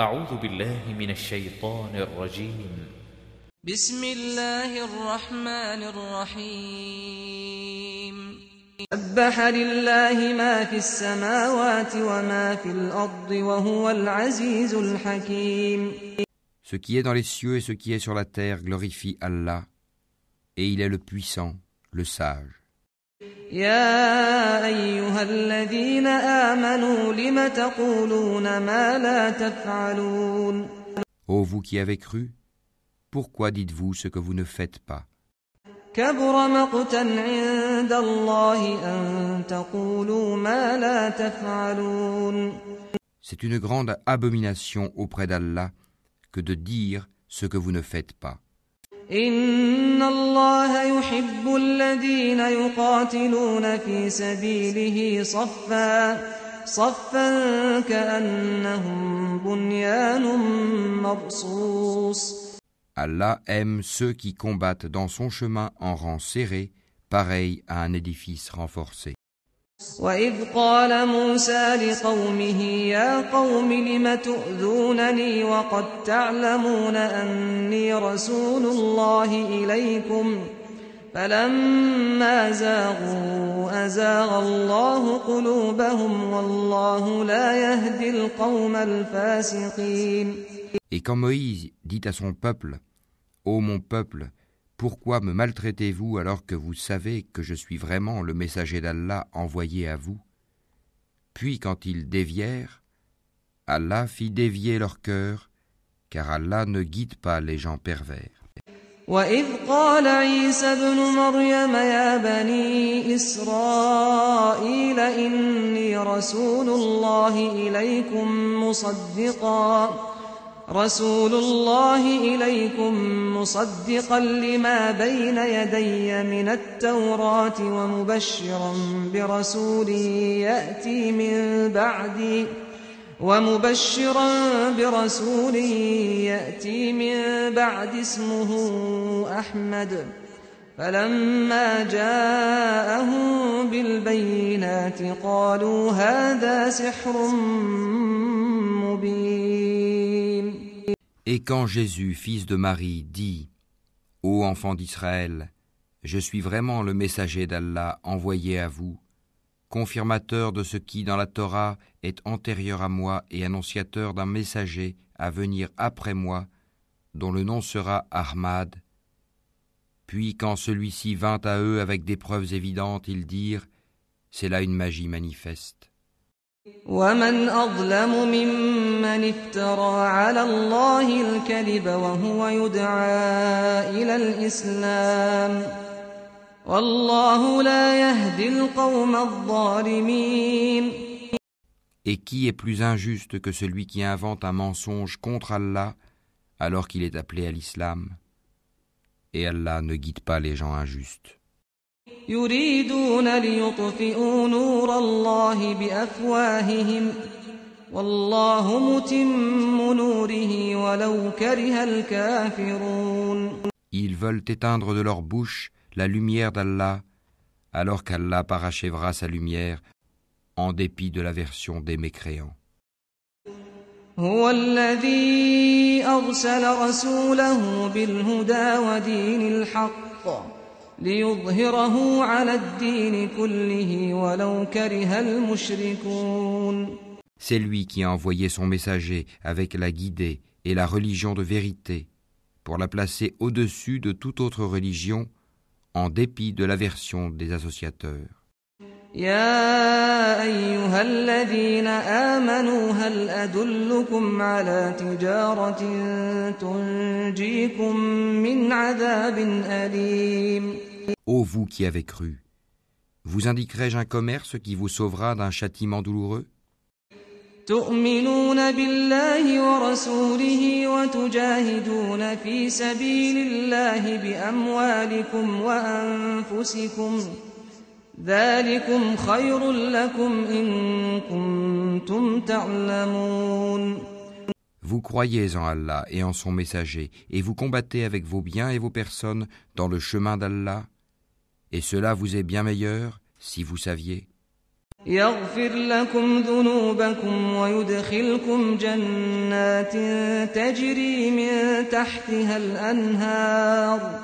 أعوذ بالله من الشيطان الرجيم بسم الله الرحمن الرحيم سبح لله ما في السماوات وما في الأرض وهو العزيز الحكيم Ce qui est dans les cieux et ce qui est sur la terre glorifie Allah, et il est le puissant, le sage. يا أيها الذين آمنوا لم تقولون ما لا تفعلون Ô vous qui avez cru, pourquoi dites-vous ce que vous ne faites pas كبر مقتا عند الله أن تقولوا ما لا تفعلون C'est une grande abomination auprès d'Allah que de dire ce que vous ne faites pas. إن الله يحب الذين يقاتلون في سبيله صفا صفا كأنهم بنيان مرصوص Allah aime ceux qui combattent dans son chemin en rang serré, pareil à un édifice renforcé. وإذ قال موسى لقومه يا قوم لم تؤذونني وقد تعلمون أني رسول الله إليكم فلما زاغوا أزاغ الله قلوبهم والله لا يهدي القوم الفاسقين Et quand Moïse dit à son peuple, Ô mon peuple, pourquoi me maltraitez-vous alors que vous savez que je suis vraiment le messager d'Allah envoyé à vous Puis quand ils dévièrent, Allah fit dévier leur cœur, car Allah ne guide pas les gens pervers. وإذ قال عيسى ابن مريم يا بني إسرائيل إني رسول الله إليكم مصدقا رسول الله إليكم مصدقا لما بين يدي من التوراة ومبشرا برسول يأتي من بعدي ومبشرا برسول يأتي من بعد اسمه أحمد. فلما جاءهم بالبينات قالوا هذا سحر مبين. Et quand Jésus, fils de Marie, dit Ô enfants d'Israël, je suis vraiment le messager d'Allah envoyé à vous, confirmateur de ce qui dans la Torah est antérieur à moi et annonciateur d'un messager à venir après moi, dont le nom sera Ahmad. Puis quand celui-ci vint à eux avec des preuves évidentes, ils dirent C'est là une magie manifeste. ومن أظلم ممن افترى على الله الكذب وهو يدعى إلى الإسلام والله لا يهدي القوم الظالمين Et qui est plus injuste que celui qui invente un mensonge contre Allah alors qu'il est appelé à l'islam Et Allah ne guide pas les gens injustes. يريدون ليطفئوا نور الله بأفواههم والله متم نوره ولو كره الكافرون Ils veulent éteindre de leur bouche la lumière d'Allah alors qu'Allah parachèvera sa lumière en dépit de l'aversion des mécréants. هو الذي أرسل رسوله بالهدى ودين الحق ليظهره على الدين كله ولو كره المشركون C'est lui qui a envoyé son messager avec la guidée et la religion de vérité pour la placer au-dessus de toute autre religion en dépit de l'aversion des associateurs. يا أيها الذين آمنوا هل أدلكم على تجارة تنجيكم من عذاب أليم Ô vous qui avez cru, vous indiquerai-je un commerce qui vous sauvera d'un châtiment douloureux تؤمنون بالله ورسوله وتجاهدون في سبيل الله بأموالكم وأنفسكم ذلكم خير لكم إن كنتم تعلمون Vous croyez en Allah et en son messager, et vous combattez avec vos biens et vos personnes dans le chemin d'Allah, et cela vous est bien meilleur si vous saviez. يغفر لكم ذنوبكم ويدخلكم جنات تجري من تحتها الأنهار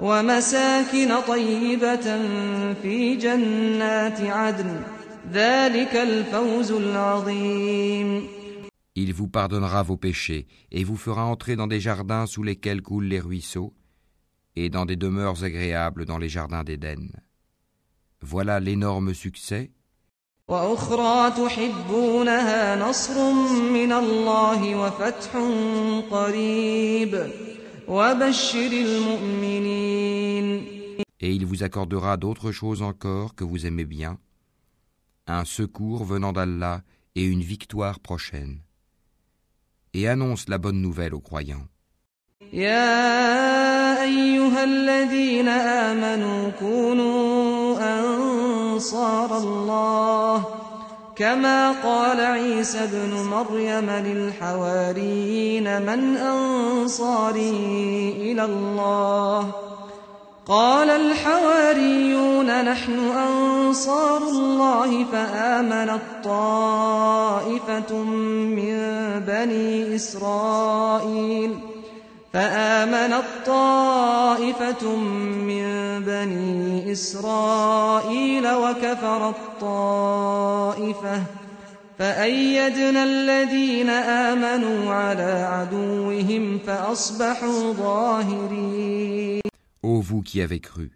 ومساكن طيبة في جنات عدن ذلك الفوز العظيم Il vous pardonnera vos péchés et vous fera entrer dans des jardins sous lesquels coulent les ruisseaux et dans des demeures agréables dans les jardins d'Éden. Voilà l'énorme succès. Et il vous accordera d'autres choses encore que vous aimez bien, un secours venant d'Allah et une victoire prochaine. Et annonce la bonne nouvelle aux croyants. أيها الذين آمنوا كونوا أنصار الله كما قال عيسى ابن مريم للحواريين من أنصاري إلى الله قال الحواريون نحن أنصار الله فآمنت طائفة من بني إسرائيل فآمنت طائفة من بني إسرائيل وكفرت طائفة فأيدنا الذين آمنوا على عدوهم فأصبحوا ظاهرين Ô vous qui avez cru,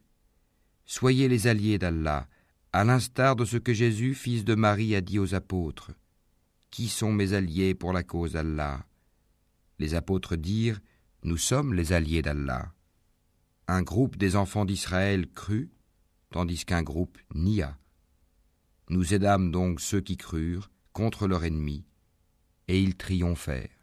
soyez les alliés d'Allah, à l'instar de ce que Jésus, fils de Marie, a dit aux apôtres. Qui sont mes alliés pour la cause d'Allah Les apôtres dirent nous sommes les alliés d'Allah. Un groupe des enfants d'Israël crut, tandis qu'un groupe nia. Nous aidâmes donc ceux qui crurent contre leur ennemi, et ils triomphèrent.